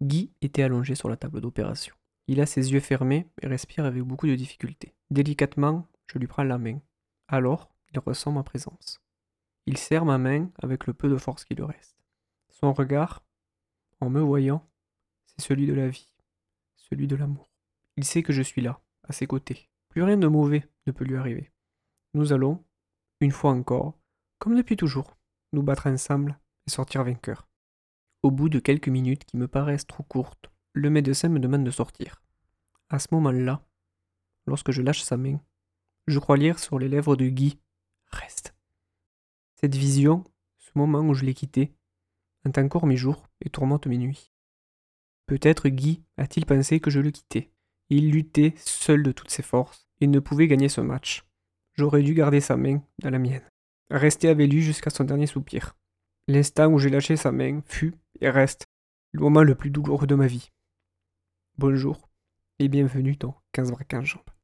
Guy était allongé sur la table d'opération. Il a ses yeux fermés et respire avec beaucoup de difficulté. Délicatement, je lui prends la main. Alors, il ressent ma présence. Il serre ma main avec le peu de force qui lui reste. Son regard, en me voyant, c'est celui de la vie, celui de l'amour. Il sait que je suis là, à ses côtés. Plus rien de mauvais ne peut lui arriver. Nous allons, une fois encore, comme depuis toujours, nous battre ensemble et sortir vainqueurs. Au bout de quelques minutes qui me paraissent trop courtes, le médecin me demande de sortir. À ce moment-là, lorsque je lâche sa main, je crois lire sur les lèvres de Guy Reste. Cette vision, ce moment où je l'ai quitté, hante encore mes jours et tourmente mes nuits. Peut-être Guy a-t-il pensé que je le quittais. Il luttait seul de toutes ses forces et ne pouvait gagner ce match. J'aurais dû garder sa main dans la mienne. Rester avec lui jusqu'à son dernier soupir. L'instant où j'ai lâché sa main fut et reste le moment le plus douloureux de ma vie. Bonjour et bienvenue dans 15 bras 15 jambes.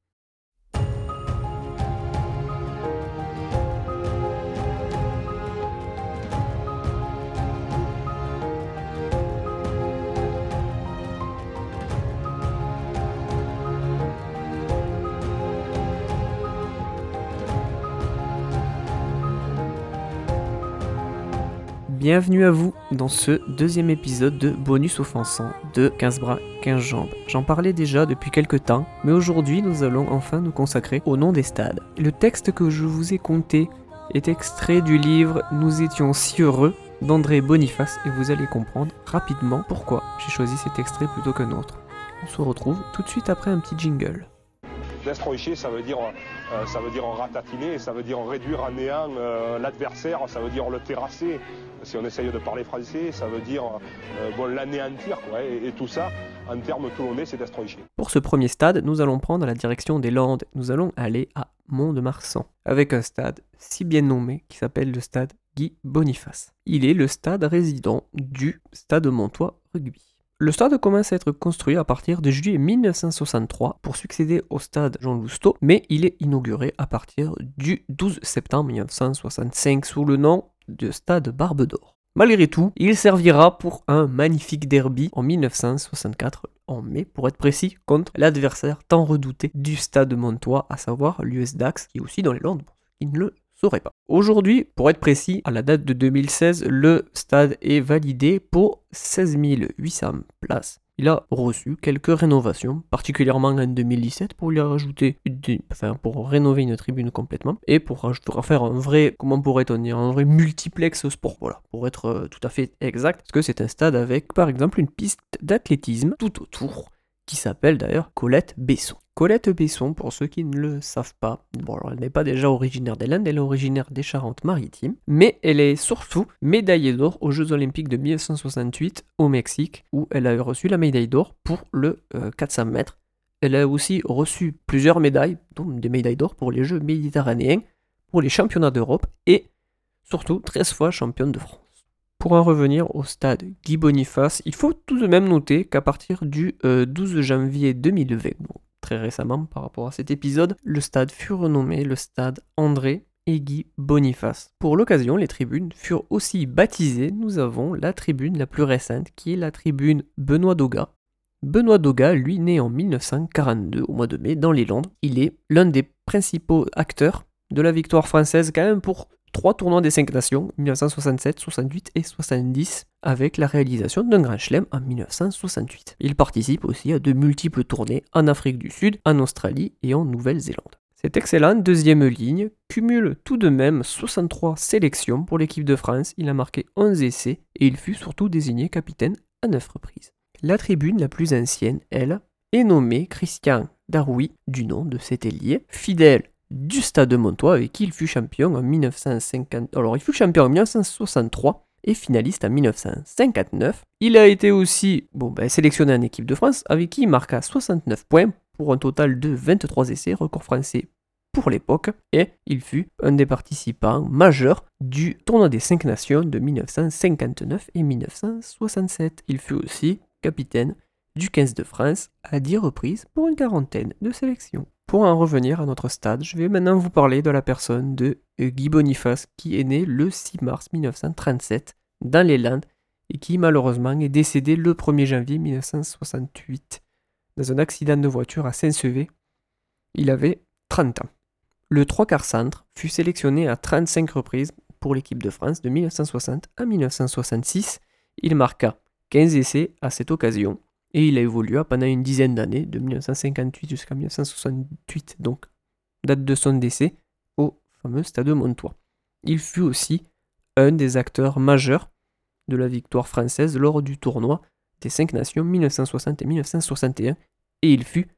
Bienvenue à vous dans ce deuxième épisode de Bonus offensant de 15 bras, 15 jambes. J'en parlais déjà depuis quelques temps, mais aujourd'hui nous allons enfin nous consacrer au nom des stades. Le texte que je vous ai conté est extrait du livre Nous étions si heureux d'André Boniface et vous allez comprendre rapidement pourquoi j'ai choisi cet extrait plutôt qu'un autre. On se retrouve tout de suite après un petit jingle. Destroyer, ça veut dire, euh, ça veut dire ratatiner, ça veut dire réduire à néant euh, l'adversaire, ça veut dire le terrasser. Si on essaye de parler français, ça veut dire euh, l'anéantir. Et, et, tout ça, en termes toulonnais, c'est destroyer. Pour ce premier stade, nous allons prendre la direction des Landes. Nous allons aller à Mont-de-Marsan, avec un stade si bien nommé qui s'appelle le stade Guy Boniface. Il est le stade résident du Stade Montois Rugby. Le stade commence à être construit à partir de juillet 1963 pour succéder au stade Jean Lousteau, mais il est inauguré à partir du 12 septembre 1965 sous le nom de stade Barbe d'Or. Malgré tout, il servira pour un magnifique derby en 1964 en mai, pour être précis, contre l'adversaire tant redouté du stade Montois, à savoir l'US Dax, qui est aussi dans les Landes, ne le Aujourd'hui, pour être précis, à la date de 2016, le stade est validé pour 16 800 places. Il a reçu quelques rénovations, particulièrement en 2017 pour lui rajouter, enfin pour rénover une tribune complètement et pour, pour faire un vrai, comment pourrait-on dire, un vrai multiplex sport, voilà, pour être euh, tout à fait exact, parce que c'est un stade avec par exemple une piste d'athlétisme tout autour qui s'appelle d'ailleurs Colette Besson. Colette Besson, pour ceux qui ne le savent pas, elle n'est pas déjà originaire des Landes, elle est originaire des Charentes-Maritimes, mais elle est surtout médaillée d'or aux Jeux Olympiques de 1968 au Mexique, où elle a reçu la médaille d'or pour le 400 euh, mètres. Elle a aussi reçu plusieurs médailles, dont des médailles d'or pour les Jeux méditerranéens, pour les championnats d'Europe et surtout 13 fois championne de France. Pour en revenir au stade Guy Boniface, il faut tout de même noter qu'à partir du 12 janvier 2020, très récemment par rapport à cet épisode, le stade fut renommé le stade André et Guy Boniface. Pour l'occasion, les tribunes furent aussi baptisées. Nous avons la tribune la plus récente qui est la tribune Benoît Doga. Benoît Doga, lui, né en 1942 au mois de mai dans les Landes, il est l'un des principaux acteurs de la victoire française quand même pour trois tournois des cinq nations, 1967, 68 et 70, avec la réalisation d'un grand chelem en 1968. Il participe aussi à de multiples tournées en Afrique du Sud, en Australie et en Nouvelle-Zélande. Cette excellente deuxième ligne cumule tout de même 63 sélections pour l'équipe de France, il a marqué 11 essais et il fut surtout désigné capitaine à 9 reprises. La tribune la plus ancienne, elle, est nommée Christian Daroui, du nom de cet ailier, fidèle du Stade de Montois avec qui il fut champion en 1950. Alors il fut champion en 1963 et finaliste en 1959. Il a été aussi bon, ben, sélectionné en équipe de France avec qui il marqua 69 points pour un total de 23 essais, record français pour l'époque, et il fut un des participants majeurs du tournoi des 5 nations de 1959 et 1967. Il fut aussi capitaine du 15 de France à 10 reprises pour une quarantaine de sélections. Pour en revenir à notre stade, je vais maintenant vous parler de la personne de Guy Boniface qui est né le 6 mars 1937 dans les Landes et qui malheureusement est décédé le 1er janvier 1968 dans un accident de voiture à Saint-Sevé. Il avait 30 ans. Le 3 quarts centre fut sélectionné à 35 reprises pour l'équipe de France de 1960 à 1966. Il marqua 15 essais à cette occasion et il a évolué pendant une dizaine d'années, de 1958 jusqu'à 1968, donc date de son décès, au fameux Stade Montois. Il fut aussi un des acteurs majeurs de la victoire française lors du tournoi des cinq nations 1960 et 1961, et il fut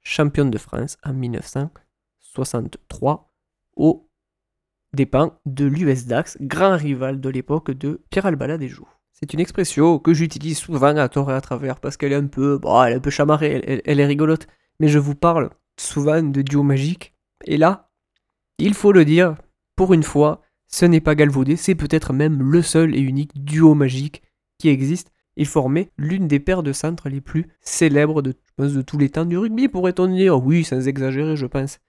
champion de France en 1963 au dépens de l'US Dax, grand rival de l'époque de Pierre Albala des Joues. C'est une expression que j'utilise souvent à tort et à travers parce qu'elle est un peu, bon, elle est chamarrée, elle, est rigolote. Mais je vous parle souvent de duo magique. Et là, il faut le dire, pour une fois, ce n'est pas galvaudé, c'est peut-être même le seul et unique duo magique qui existe. Il formait l'une des paires de centres les plus célèbres de, de tous les temps du rugby, pourrait-on dire. Oui, sans exagérer, je pense.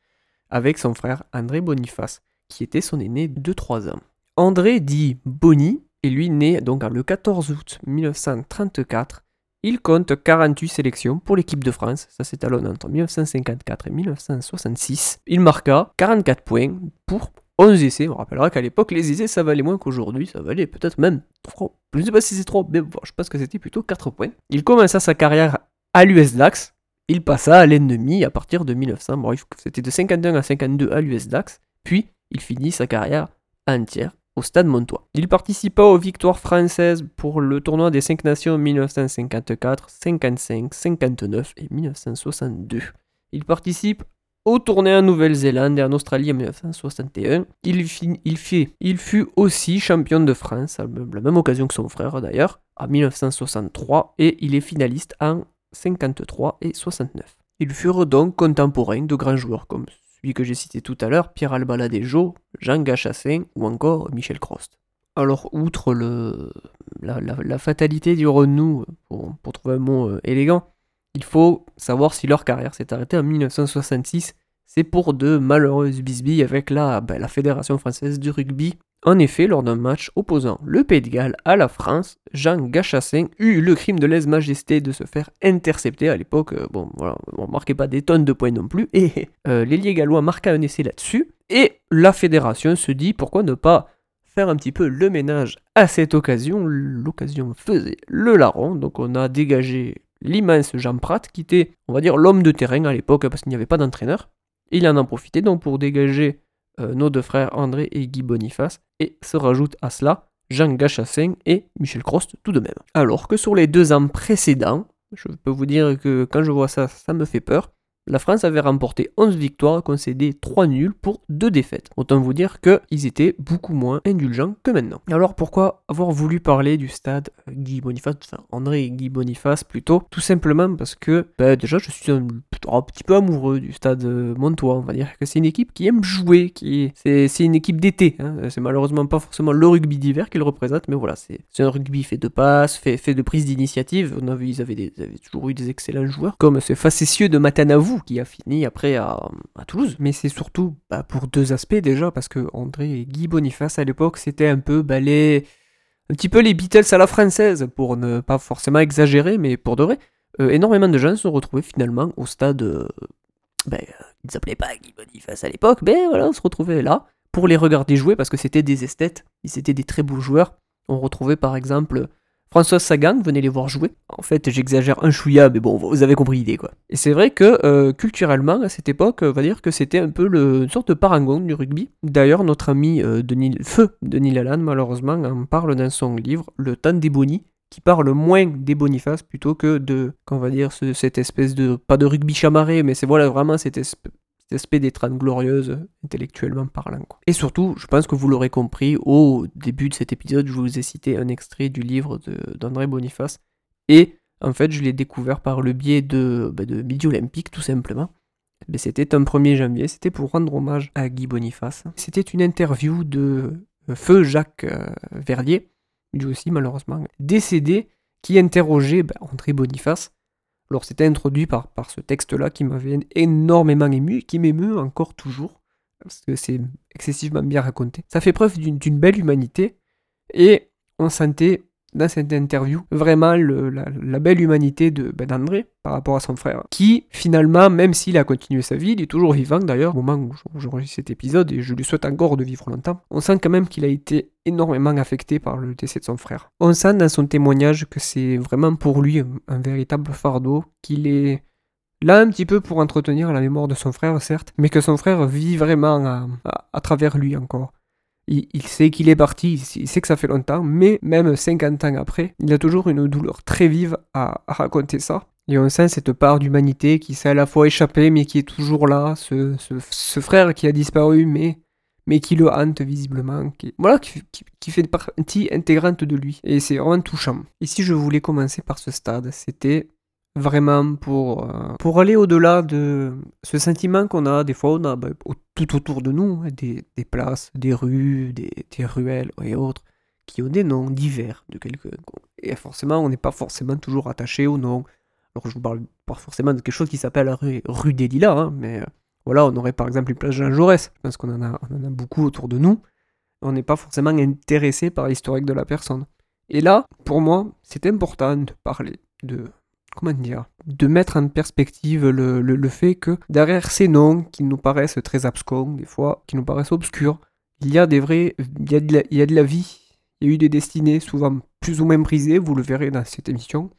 Avec son frère André Boniface, qui était son aîné de 3 ans. André dit Boni et lui né donc le 14 août 1934. Il compte 48 sélections pour l'équipe de France, ça s'étalonne entre 1954 et 1966. Il marqua 44 points pour 11 essais. On rappellera qu'à l'époque, les essais, ça valait moins qu'aujourd'hui. Ça valait peut-être même 3. Je ne sais pas si c'est 3, mais je pense que c'était plutôt 4 points. Il commença sa carrière à l'US Dax. Il passa à l'ennemi à partir de 1900. Bon, c'était de 51 à 52 à l'US Dax. Puis, il finit sa carrière entière au Stade Montois. Il participa aux victoires françaises pour le tournoi des 5 nations 1954, 55, 59 et 1962. Il participe aux tournées en Nouvelle-Zélande et en Australie en 1961. Il, il, il fut aussi champion de France, à la même occasion que son frère d'ailleurs, en 1963, et il est finaliste en 53 et 69. Ils furent donc contemporains de grands joueurs comme que j'ai cité tout à l'heure, Pierre Albaladejo, Jean Gachassin ou encore Michel Crost. Alors, outre la, fatalité, dirons-nous, pour, pour, trouver un mot euh, élégant, il faut savoir si leur carrière s'est arrêtée en 1966. C'est pour de malheureuses bisbilles avec la, ben, la Fédération française du rugby en effet, lors d'un match opposant le Pays de Galles à la France, Jean Gachassin eut le crime de lèse-majesté de se faire intercepter. À l'époque, euh, bon, voilà, on marquait pas des tonnes de points non plus. Et euh, gallois marqua un essai là-dessus. Et la fédération se dit pourquoi ne pas faire un petit peu le ménage à cette occasion. L'occasion faisait le larron. Donc on a dégagé l'immense Jean Pratt, qui était, on va dire, l'homme de terrain à l'époque, parce qu'il n'y avait pas d'entraîneur. Il en a profité donc pour dégager euh, nos deux frères André et Guy Boniface, et se rajoutent à cela Jean Gachassin et Michel Crost tout de même. Alors que sur les deux ans précédents, je peux vous dire que quand je vois ça, ça me fait peur, la France avait remporté 11 victoires, concédé 3 nuls pour 2 défaites. Autant vous dire qu'ils étaient beaucoup moins indulgents que maintenant. Alors pourquoi avoir voulu parler du stade Guy Boniface, enfin André Guy Boniface plutôt? Tout simplement parce que bah, déjà je suis un, petit peu amoureux du stade Montois, on va dire que c'est une équipe qui aime jouer, qui c'est, une équipe d'été. Hein. C'est malheureusement pas forcément le rugby d'hiver qu'il représente, mais voilà, c'est, un rugby fait de passes, fait, de prise d'initiative. Ils avaient, toujours eu des excellents joueurs, comme ce facétieux de Qui a fini après à, Toulouse. Mais c'est surtout bah, pour deux aspects déjà, parce que André et Guy Boniface à l'époque, c'était un peu bah, un petit peu les Beatles à la française, pour ne pas forcément exagérer, mais pour de vrai. Euh, énormément de gens se retrouvaient finalement au stade. Euh, ben, ils ne s'appelaient pas Guy Boniface à l'époque, mais voilà, on se retrouvait là pour les regarder jouer parce que c'était des esthètes, ils étaient des très beaux joueurs. On retrouvait par exemple François Sagan, venez les voir jouer. En fait, j'exagère un chouïa, mais bon, vous avez compris l'idée, quoi. Et c'est vrai que, euh, culturellement, à cette époque, on va dire que c'était un peu une sorte de parangon du rugby. D'ailleurs, notre ami euh, Denis, Feu Denis Lalanne, malheureusement, en parle dans son livre Le temps des bonis, qui parle moins des Bonifaces plutôt que de, qu'on va dire, cette espèce de, pas de rugby chamarré, mais c'est voilà, vraiment cette espèce cet aspect des trans glorieuses intellectuellement parlant. Et surtout, je pense que vous l'aurez compris, au début de cet épisode, je vous ai cité un extrait du livre d'André Boniface. Et en fait, je l'ai découvert par le biais de, bah, de Midi Olympique, tout simplement. Mais c'était un 1er janvier, c'était pour rendre hommage à Guy Boniface. C'était une interview de euh, Feu Jacques euh, Verdier, lui aussi malheureusement décédé, qui interrogeait bah, André Boniface alors c'était introduit par, ce texte-là qui m'avait énormément ému, qui m'émeut encore toujours, parce que c'est excessivement bien raconté. Ça fait preuve d'une belle humanité, et on sentait dans cette interview vraiment la, belle humanité de ben, d'André par rapport à son frère, qui finalement, même s'il a continué sa vie, il est toujours vivant d'ailleurs au moment où j'enregistre cet épisode et je lui souhaite encore de vivre longtemps, on sent quand même qu'il a été énormément affecté par le décès de son frère. On sent dans son témoignage que c'est vraiment pour lui un, véritable fardeau, qu'il est là un petit peu pour entretenir la mémoire de son frère certes, mais que son frère vit vraiment à travers lui encore. Il, sait qu'il est parti, il sait que ça fait longtemps, mais même 50 ans après, il a toujours une douleur très vive à, raconter ça. Et on sent cette part d'humanité qui s'est à la fois échappée, mais qui est toujours là, ce, frère qui a disparu, mais, mais qui le hante visiblement, qui, voilà, qui, qui fait partie intégrante de lui. Et c'est vraiment touchant. Et si je voulais commencer par ce stade, c'était vraiment pour, euh, pour aller au-delà de ce sentiment qu'on a des fois on a bah, tout autour de nous, hein, des, places, des rues, des, ruelles et autres, qui ont des noms divers de quelques... Et forcément, on n'est pas forcément toujours attaché au nom. Alors je vous parle pas forcément de quelque chose qui s'appelle rue, des Lilas, hein, mais euh, voilà, on aurait par exemple une place Jean Jaurès, je pense qu'on en en a beaucoup autour de nous. On n'est pas forcément intéressé par l'historique de la personne. Et là, pour moi, c'est important de parler de comment dire, de mettre en perspective le, fait que derrière ces noms qui nous paraissent très abscons, des fois, qui nous paraissent obscurs, il y a des vrais, il y a de la, il y a de la vie, il y a eu des destinées souvent plus ou moins brisées, vous le verrez dans cette émission.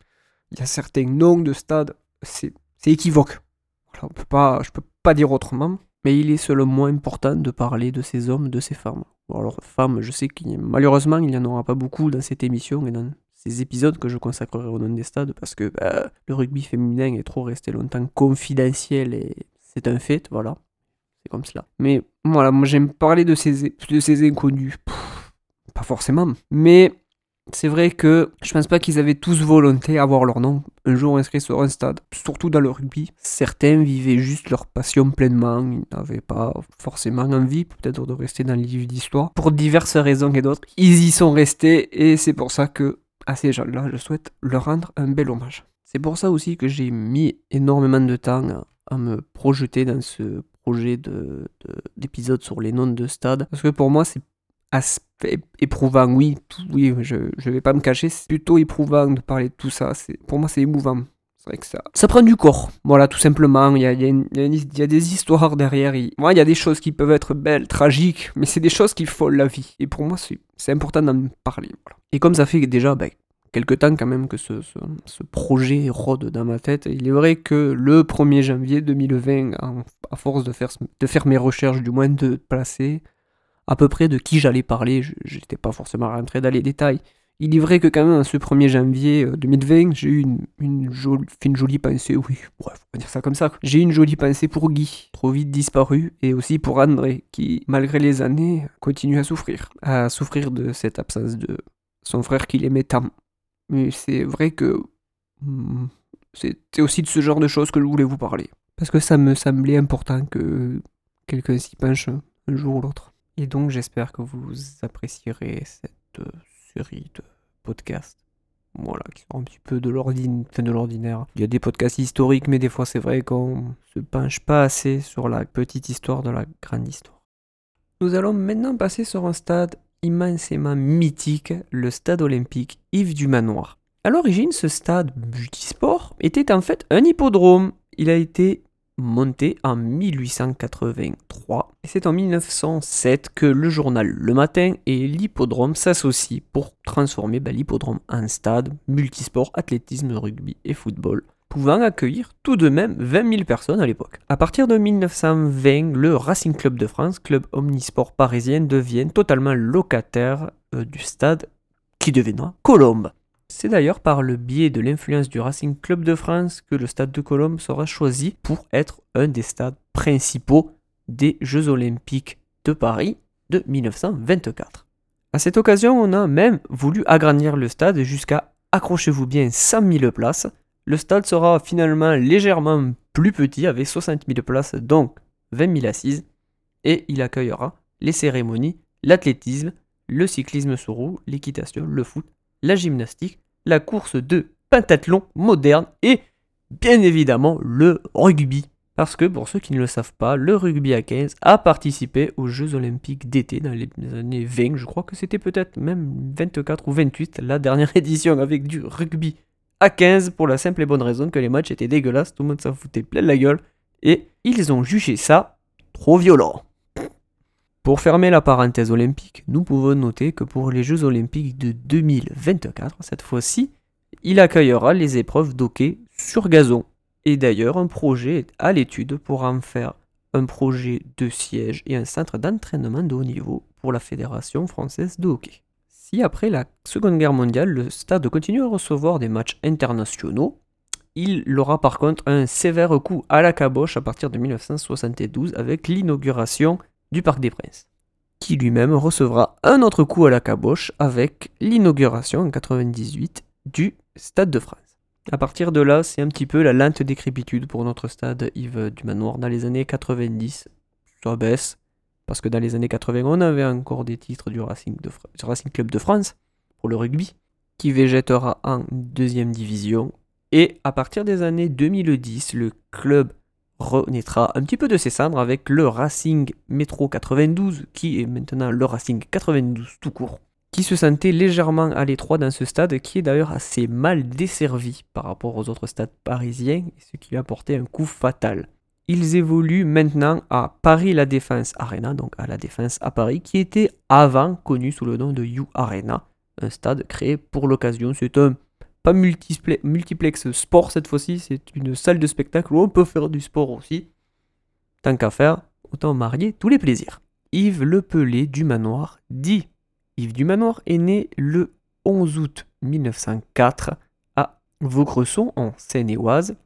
Il y a certains noms de stades, c'est équivoque. Voilà, on peut pas, je peux pas dire autrement, mais il est selon moi important de parler de ces hommes, de ces femmes. alors, femmes, je sais qu'il malheureusement, il n'y en aura pas beaucoup dans cette émission et dans épisodes que je consacrerai au nom des stades parce que bah, le rugby féminin est trop resté longtemps confidentiel et c'est un fait, voilà. C'est comme cela. Mais voilà, moi j'aime parler de ces, de ces inconnus. pas forcément. Mais c'est vrai que je pense pas qu'ils avaient tous volonté à avoir leur nom un jour inscrit sur un stade, surtout dans le rugby. Certains vivaient juste leur passion pleinement, ils n'avaient pas forcément envie peut-être de rester dans le livre d'histoire. Pour diverses raisons et d'autres, ils y sont restés et c'est pour ça que à ces gens-là, je souhaite leur rendre un bel hommage. C'est pour ça aussi que j'ai mis énormément de temps à me projeter dans ce projet d'épisode sur les noms de stades. Parce que pour moi, c'est éprouvant. Oui, oui je ne vais pas me cacher, c'est plutôt éprouvant de parler de tout ça. Pour moi, c'est émouvant. Ça, prend du corps. Voilà, tout simplement. Il y a, des histoires derrière. Il, y a des choses qui peuvent être belles, tragiques, mais c'est des choses qui font la vie. Et pour moi, c'est important d'en parler. Et comme ça fait déjà ben, quelques temps quand même que ce, projet rôde dans ma tête, il est vrai que le 1er janvier 2020, à force de faire, de faire mes recherches, du moins de placer à peu près de qui j'allais parler, je n'étais pas forcément rentré dans les détails, il est vrai que quand même, ce 1er janvier 2020, euh, j'ai eu une, jolie, pensée, oui, bref, on va dire ça comme ça. J'ai eu une jolie pensée pour Guy, trop vite disparu, et aussi pour André, qui, malgré les années, continue à souffrir. À souffrir de cette absence de son frère qu'il aimait tant. Mais c'est vrai que hmm, c'était aussi de ce genre de choses que je voulais vous parler. Parce que ça me semblait important que quelqu'un s'y penche un jour ou l'autre. Et donc j'espère que vous apprécierez cette de podcasts. Voilà, qui sont un petit peu de l'ordinaire. Il y a des podcasts historiques, mais des fois c'est vrai qu'on se penche pas assez sur la petite histoire de la grande histoire. Nous allons maintenant passer sur un stade immensément mythique, le stade olympique Yves du Manoir. À l'origine, ce stade multisport était en fait un hippodrome. Il a été monté en 1883. Et c'est en 1907 que le journal Le Matin et l'hippodrome s'associent pour transformer bah, l'hippodrome en stade multisport, athlétisme, rugby et football, pouvant accueillir tout de même 20 000 personnes à l'époque. À partir de 1920, le Racing Club de France, club omnisport parisien, devient totalement locataire euh, du stade qui deviendra Colombe. C'est d'ailleurs par le biais de l'influence du Racing Club de France que le stade de Colombe sera choisi pour être un des stades principaux des Jeux Olympiques de Paris de 1924. À cette occasion, on a même voulu agrandir le stade jusqu'à, accrochez-vous bien, 100 000 places. Le stade sera finalement légèrement plus petit avec 60 000 places, donc 20 000 assises, et il accueillera les cérémonies, l'athlétisme, le cyclisme sur roue, l'équitation, le foot, la gymnastique, la course de pentathlon moderne et bien évidemment le rugby. Parce que pour ceux qui ne le savent pas, le rugby à 15 a participé aux Jeux olympiques d'été dans les années 20, je crois que c'était peut-être même 24 ou 28, la dernière édition avec du rugby à 15 pour la simple et bonne raison que les matchs étaient dégueulasses, tout le monde s'en foutait plein la gueule, et ils ont jugé ça trop violent. Pour fermer la parenthèse olympique, nous pouvons noter que pour les Jeux olympiques de 2024, cette fois-ci, il accueillera les épreuves d'hockey sur gazon. Et d'ailleurs, un projet est à l'étude pour en faire un projet de siège et un centre d'entraînement de haut niveau pour la Fédération française de hockey. Si après la Seconde Guerre mondiale, le stade continue à recevoir des matchs internationaux, il aura par contre un sévère coup à la caboche à partir de 1972 avec l'inauguration du Parc des Princes, qui lui-même recevra un autre coup à la caboche avec l'inauguration en 98 du Stade de France. À partir de là, c'est un petit peu la lente décrépitude pour notre stade Yves du Manoir. Dans les années 90, ça baisse, parce que dans les années 80, on avait encore des titres du Racing, Racing Club de France pour le rugby, qui végétera en deuxième division. Et à partir des années 2010, le club renaîtra un petit peu de ses cendres avec le Racing Métro 92, qui est maintenant le Racing 92 tout court, qui se sentait légèrement à l'étroit dans ce stade, qui est d'ailleurs assez mal desservi par rapport aux autres stades parisiens, ce qui lui a porté un coup fatal. Ils évoluent maintenant à Paris La Défense Arena, donc à La Défense à Paris, qui était avant connu sous le nom de You Arena, un stade créé pour l'occasion. C'est un pas multiplex sport cette fois-ci, c'est une salle de spectacle où on peut faire du sport aussi. Tant qu'à faire, autant marier tous les plaisirs. Yves Lepelé du Manoir dit Yves du Manoir est né le 11 août 1904 à Vaucresson en Seine-et-Oise.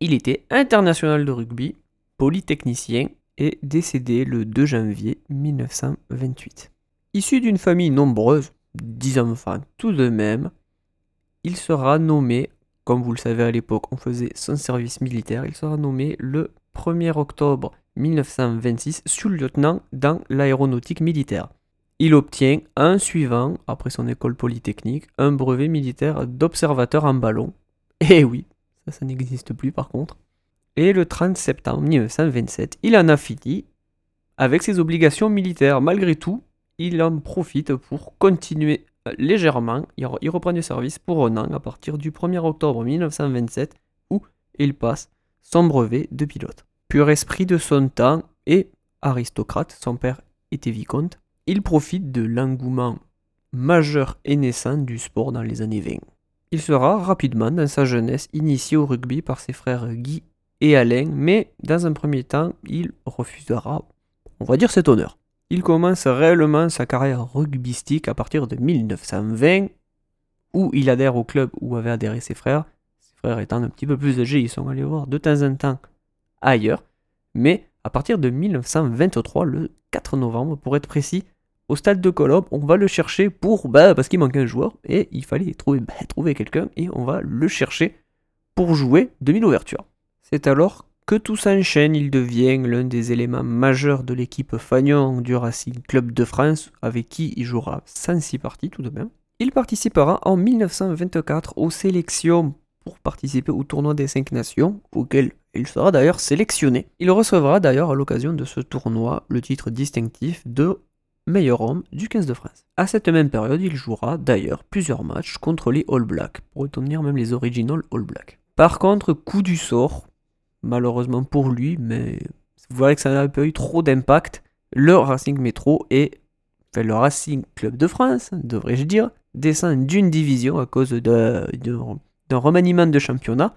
Il était international de rugby, polytechnicien et décédé le 2 janvier 1928. Issu d'une famille nombreuse, 10 enfants tout de même, il sera nommé, comme vous le savez à l'époque, on faisait son service militaire, il sera nommé le 1er octobre 1926 sous-lieutenant dans l'aéronautique militaire. Il obtient un suivant, après son école polytechnique, un brevet militaire d'observateur en ballon. Eh oui, ça, ça n'existe plus par contre. Et le 30 septembre 1927, il en a fini avec ses obligations militaires. Malgré tout, il en profite pour continuer légèrement, il reprend du service pour un à partir du 1er octobre 1927 où il passe son brevet de pilote. Pur esprit de son temps et aristocrate, son père était vicomte, il profite de l'engouement majeur et naissant du sport dans les années 20. Il sera rapidement dans sa jeunesse initié au rugby par ses frères Guy et Alain, mais dans un premier temps, il refusera, on va dire, cet honneur. Il commence réellement sa carrière rugbystique à partir de 1920, où il adhère au club où avaient adhéré ses frères. Ses frères étant un petit peu plus âgés, ils sont allés voir de temps en temps ailleurs. Mais à partir de 1923, le 4 novembre pour être précis, au stade de Colombes, on va le chercher pour bah, parce qu'il manquait un joueur et il fallait trouver, bah, trouver quelqu'un et on va le chercher pour jouer demi-ouverture. C'est alors que tout s'enchaîne, il devient l'un des éléments majeurs de l'équipe Fagnon du Racing Club de France, avec qui il jouera 106 parties tout de même. Il participera en 1924 aux sélections pour participer au tournoi des 5 nations, auquel il sera d'ailleurs sélectionné. Il recevra d'ailleurs à l'occasion de ce tournoi le titre distinctif de meilleur homme du 15 de France. À cette même période, il jouera d'ailleurs plusieurs matchs contre les All Blacks, pour retenir même les original All Blacks. Par contre, coup du sort, malheureusement pour lui, mais voyez que ça n'a pas eu trop d'impact. Le Racing Métro et enfin, le Racing Club de France, devrais-je dire, descend d'une division à cause d'un remaniement de championnat.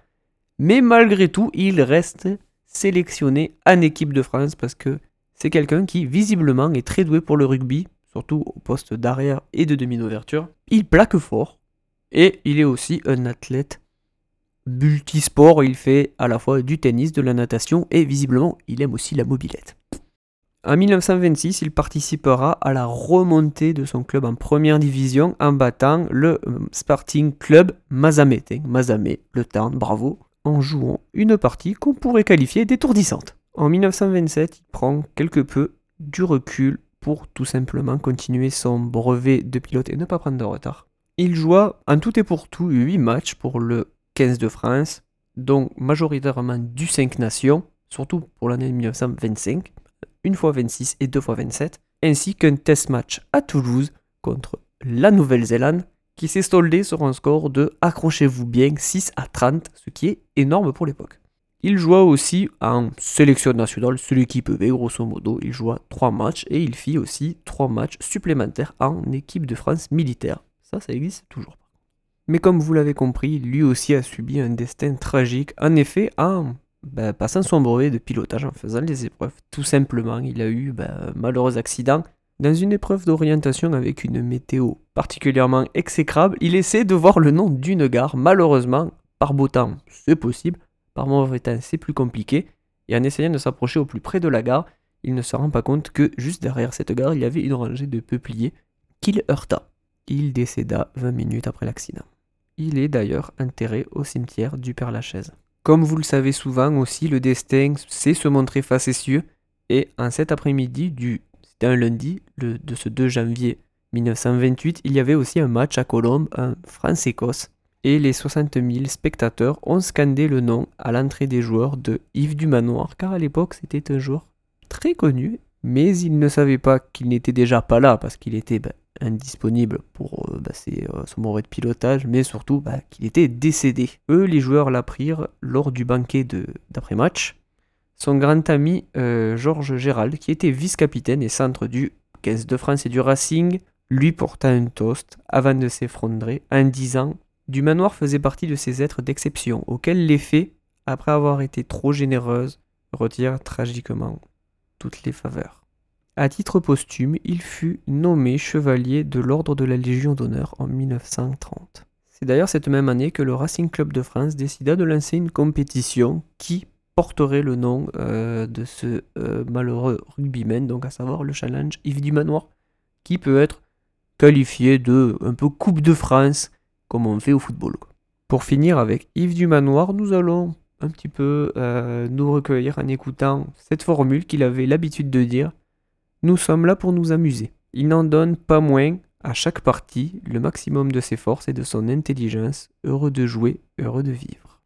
Mais malgré tout, il reste sélectionné en équipe de France parce que c'est quelqu'un qui visiblement est très doué pour le rugby, surtout au poste d'arrière et de demi-ouverture. Il plaque fort et il est aussi un athlète multisport, il fait à la fois du tennis, de la natation et visiblement il aime aussi la mobilette. En 1926, il participera à la remontée de son club en première division en battant le euh, Sporting Club Mazamé. Mazamé, le Tarn, bravo, en jouant une partie qu'on pourrait qualifier d'étourdissante. En 1927, il prend quelque peu du recul pour tout simplement continuer son brevet de pilote et ne pas prendre de retard. Il joua en tout et pour tout 8 matchs pour le 15 de France, donc majoritairement du 5 Nations, surtout pour l'année 1925, une fois 26 et deux fois 27, ainsi qu'un test match à Toulouse contre la Nouvelle-Zélande qui s'est soldé sur un score de, accrochez-vous bien, 6 à 30, ce qui est énorme pour l'époque. Il joua aussi en sélection nationale, c'est l'équipe B grosso modo, il joua 3 matchs et il fit aussi 3 matchs supplémentaires en équipe de France militaire. Ça, ça existe toujours. Mais comme vous l'avez compris, lui aussi a subi un destin tragique, en effet, en ben, passant son brevet de pilotage en faisant les épreuves. Tout simplement, il a eu ben, un malheureux accident dans une épreuve d'orientation avec une météo particulièrement exécrable, il essaie de voir le nom d'une gare. Malheureusement, par beau temps, c'est possible. Par mauvais temps, c'est plus compliqué. Et en essayant de s'approcher au plus près de la gare, il ne se rend pas compte que juste derrière cette gare, il y avait une rangée de peupliers qu'il heurta. Il décéda 20 minutes après l'accident. Il est d'ailleurs enterré au cimetière du Père-Lachaise. Comme vous le savez souvent aussi, le destin sait se montrer facétieux, et en cet après-midi du c'était un lundi le, de ce 2 janvier 1928. Il y avait aussi un match à Colombe, un France-Écosse. Et les 60 000 spectateurs ont scandé le nom à l'entrée des joueurs de Yves Dumanoir, car à l'époque c'était un joueur très connu, mais ils ne savaient pas qu'il n'était déjà pas là, parce qu'il était ben, indisponible pour euh, bah, euh, son mauvais de pilotage, mais surtout bah, qu'il était décédé. Eux, les joueurs l'apprirent lors du banquet d'après-match, son grand ami euh, Georges Gérald, qui était vice-capitaine et centre du 15 de France et du Racing, lui porta un toast avant de s'effondrer en disant Du manoir faisait partie de ces êtres d'exception auxquels les faits, après avoir été trop généreuses, retirent tragiquement toutes les faveurs. À titre posthume, il fut nommé chevalier de l'Ordre de la Légion d'honneur en 1930. C'est d'ailleurs cette même année que le Racing Club de France décida de lancer une compétition qui, porterait le nom euh, de ce euh, malheureux rugbyman, donc à savoir le challenge Yves du Manoir, qui peut être qualifié de un peu Coupe de France, comme on fait au football. Pour finir avec Yves du Manoir, nous allons un petit peu euh, nous recueillir en écoutant cette formule qu'il avait l'habitude de dire Nous sommes là pour nous amuser. Il n'en donne pas moins à chaque partie le maximum de ses forces et de son intelligence, heureux de jouer, heureux de vivre.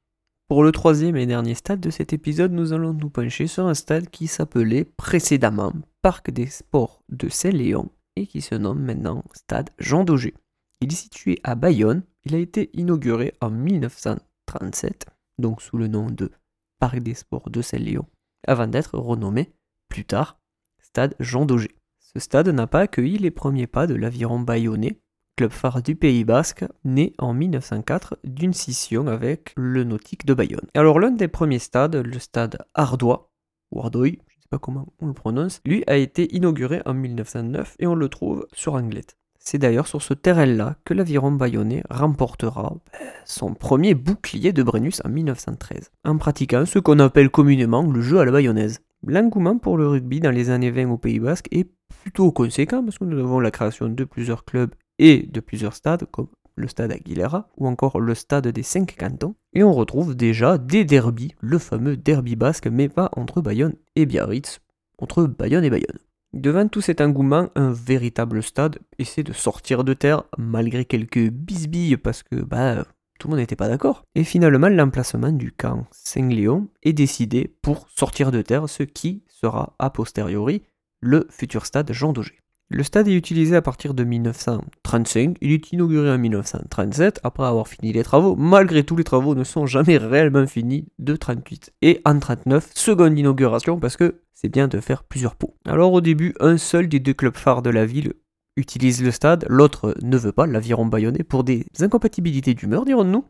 Pour le troisième et dernier stade de cet épisode, nous allons nous pencher sur un stade qui s'appelait précédemment Parc des Sports de Saint-Léon et qui se nomme maintenant Stade Jean Daugé. Il est situé à Bayonne. Il a été inauguré en 1937, donc sous le nom de Parc des Sports de Saint-Léon, avant d'être renommé plus tard Stade Jean Daugé. Ce stade n'a pas accueilli les premiers pas de l'aviron bayonnais club phare du Pays Basque, né en 1904 d'une scission avec le Nautique de Bayonne. Alors l'un des premiers stades, le stade Ardois, ou Ardoy, je ne sais pas comment on le prononce, lui a été inauguré en 1909 et on le trouve sur Anglette. C'est d'ailleurs sur ce terrain-là que l'aviron bayonnais remportera ben, son premier bouclier de Brennus en 1913, en pratiquant ce qu'on appelle communément le jeu à la bayonnaise. L'engouement pour le rugby dans les années 20 au Pays Basque est plutôt conséquent parce que nous avons la création de plusieurs clubs et de plusieurs stades, comme le stade Aguilera ou encore le stade des cinq cantons, et on retrouve déjà des derbies, le fameux derby basque, mais pas entre Bayonne et Biarritz, entre Bayonne et Bayonne. Devant tout cet engouement, un véritable stade essaie de sortir de terre, malgré quelques bisbilles, parce que bah, tout le monde n'était pas d'accord. Et finalement, l'emplacement du camp Saint-Léon est décidé pour sortir de terre, ce qui sera a posteriori le futur stade Jean Daugé. Le stade est utilisé à partir de 1935, il est inauguré en 1937 après avoir fini les travaux. Malgré tout, les travaux ne sont jamais réellement finis de 38. Et en 39, seconde inauguration parce que c'est bien de faire plusieurs pots. Alors au début, un seul des deux clubs phares de la ville utilise le stade, l'autre ne veut pas, l'aviron bayonnais, pour des incompatibilités d'humeur, dirons-nous.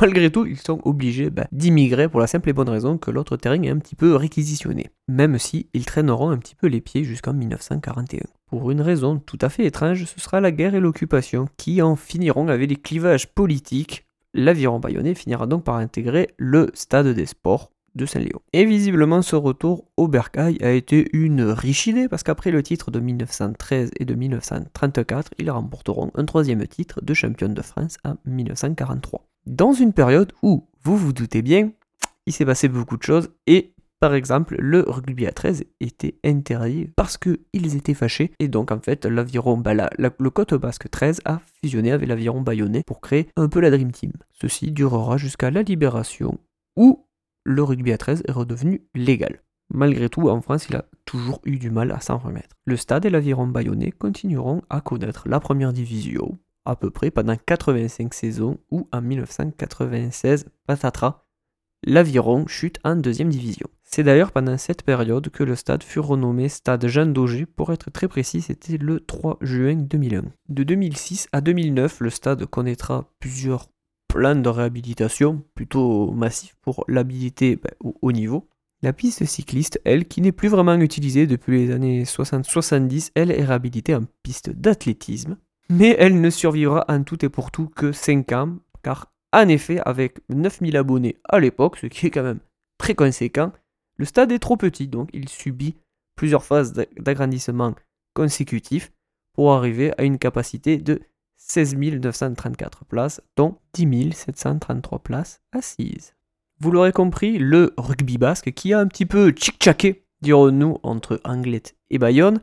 Malgré tout, ils sont obligés bah, d'immigrer pour la simple et bonne raison que l'autre terrain est un petit peu réquisitionné, même si ils traîneront un petit peu les pieds jusqu'en 1941. Pour une raison tout à fait étrange, ce sera la guerre et l'occupation qui en finiront avec les clivages politiques. L'aviron bayonnais finira donc par intégrer le stade des sports de Saint-Léon. Et visiblement, ce retour au Bercail a été une riche idée parce qu'après le titre de 1913 et de 1934, ils remporteront un troisième titre de champion de France en 1943 dans une période où, vous vous doutez bien, il s'est passé beaucoup de choses et par exemple, le rugby à 13 était interdit parce qu'ils étaient fâchés. Et donc, en fait, l'aviron, bah, le côte basque 13 a fusionné avec l'aviron bayonnais pour créer un peu la Dream Team. Ceci durera jusqu'à la libération, où le rugby à 13 est redevenu légal. Malgré tout, en France, il a toujours eu du mal à s'en remettre. Le stade et l'aviron bayonnais continueront à connaître la première division, à peu près pendant 85 saisons, où en 1996, patatras, l'aviron chute en deuxième division. C'est d'ailleurs pendant cette période que le stade fut renommé Stade Jeanne Daugé, pour être très précis, c'était le 3 juin 2001. De 2006 à 2009, le stade connaîtra plusieurs plans de réhabilitation plutôt massifs pour l'habilité ben, au haut niveau. La piste cycliste, elle, qui n'est plus vraiment utilisée depuis les années 60-70, elle est réhabilitée en piste d'athlétisme, mais elle ne survivra en tout et pour tout que 5 ans, car en effet, avec 9000 abonnés à l'époque, ce qui est quand même très conséquent, le stade est trop petit, donc il subit plusieurs phases d'agrandissement consécutifs pour arriver à une capacité de 16 934 places, dont 10 733 places assises. Vous l'aurez compris, le rugby basque, qui a un petit peu tchic-tchaké, dirons-nous, entre Anglet et Bayonne,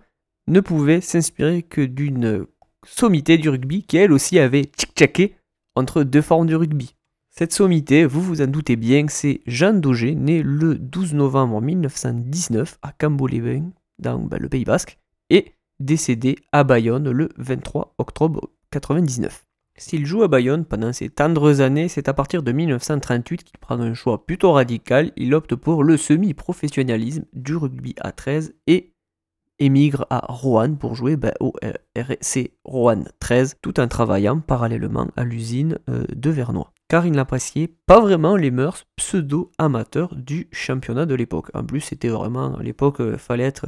ne pouvait s'inspirer que d'une sommité du rugby qui elle aussi avait tchic-tchaké entre deux formes du rugby. Cette sommité, vous vous en doutez bien, c'est Jean Daugé, né le 12 novembre 1919 à Cambo-les-Bains, dans ben, le Pays Basque, et décédé à Bayonne le 23 octobre 1999. S'il joue à Bayonne pendant ses tendres années, c'est à partir de 1938 qu'il prend un choix plutôt radical. Il opte pour le semi-professionnalisme du rugby à 13 et émigre à Rouen pour jouer ben, au RC Rouen 13, tout en travaillant parallèlement à l'usine euh, de Vernois. Car il n'appréciait pas vraiment les mœurs pseudo-amateurs du championnat de l'époque. En plus, c'était vraiment, à l'époque, euh, fallait être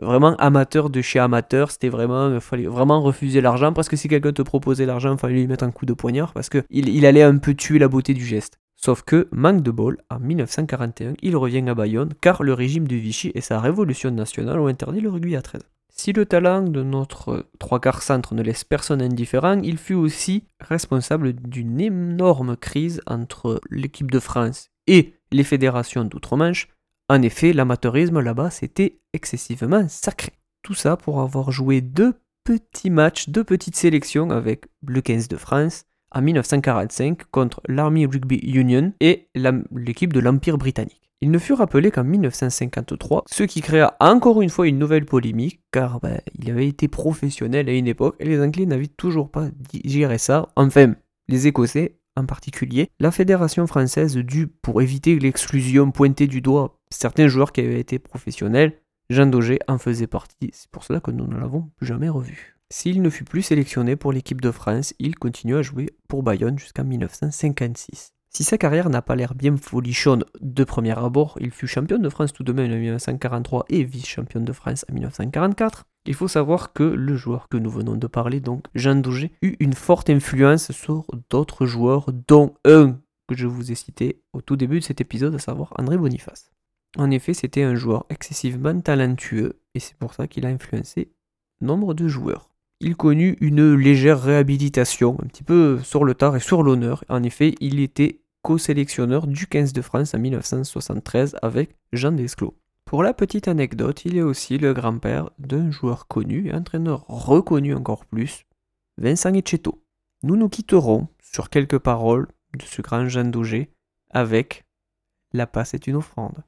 vraiment amateur de chez amateur, c'était vraiment, il fallait vraiment refuser l'argent, parce que si quelqu'un te proposait l'argent, il fallait lui mettre un coup de poignard, parce qu'il il allait un peu tuer la beauté du geste. Sauf que, manque de bol, en 1941, il revient à Bayonne car le régime de Vichy et sa révolution nationale ont interdit le rugby à 13. Si le talent de notre trois quarts centre ne laisse personne indifférent, il fut aussi responsable d'une énorme crise entre l'équipe de France et les fédérations d'outre-Manche. En effet, l'amateurisme là-bas, c'était excessivement sacré. Tout ça pour avoir joué deux petits matchs, deux petites sélections avec le 15 de France, en 1945 contre l'Army Rugby Union et l'équipe de l'Empire britannique. Il ne fut rappelé qu'en 1953, ce qui créa encore une fois une nouvelle polémique, car ben, il avait été professionnel à une époque et les Anglais n'avaient toujours pas digéré ça, enfin les Écossais en particulier. La fédération française dut, pour éviter l'exclusion, pointer du doigt certains joueurs qui avaient été professionnels. Jean Daugé en faisait partie, c'est pour cela que nous ne l'avons jamais revu. S'il ne fut plus sélectionné pour l'équipe de France, il continue à jouer pour Bayonne jusqu'en 1956. Si sa carrière n'a pas l'air bien folichonne de premier abord, il fut champion de France tout de même en 1943 et vice-champion de France en 1944. Il faut savoir que le joueur que nous venons de parler, donc Jean Daugé, eut une forte influence sur d'autres joueurs, dont un que je vous ai cité au tout début de cet épisode, à savoir André Boniface. En effet, c'était un joueur excessivement talentueux et c'est pour ça qu'il a influencé nombre de joueurs il connut une légère réhabilitation, un petit peu sur le tard et sur l'honneur. En effet, il était co-sélectionneur du 15 de France en 1973 avec Jean Desclos. Pour la petite anecdote, il est aussi le grand-père d'un joueur connu et entraîneur reconnu encore plus, Vincent Etcheto. Nous nous quitterons sur quelques paroles de ce grand Jean Daugé avec La passe est une offrande.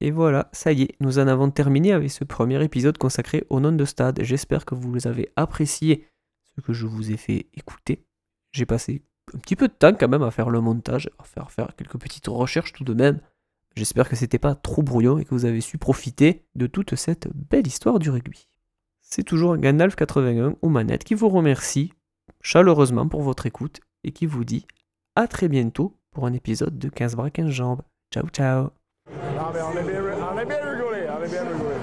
Et voilà, ça y est, nous en avons terminé avec ce premier épisode consacré au nom de stade. J'espère que vous avez apprécié ce que je vous ai fait écouter. J'ai passé un petit peu de temps quand même à faire le montage, à faire, faire quelques petites recherches tout de même. J'espère que c'était pas trop brouillon et que vous avez su profiter de toute cette belle histoire du rugby. C'est toujours Gandalf81 aux manettes qui vous remercie chaleureusement pour votre écoute et qui vous dit à très bientôt pour un épisode de 15 bras 15 jambes. Ciao ciao Ah, mais on est bien, on est bien rigolé, on est bien rigolé.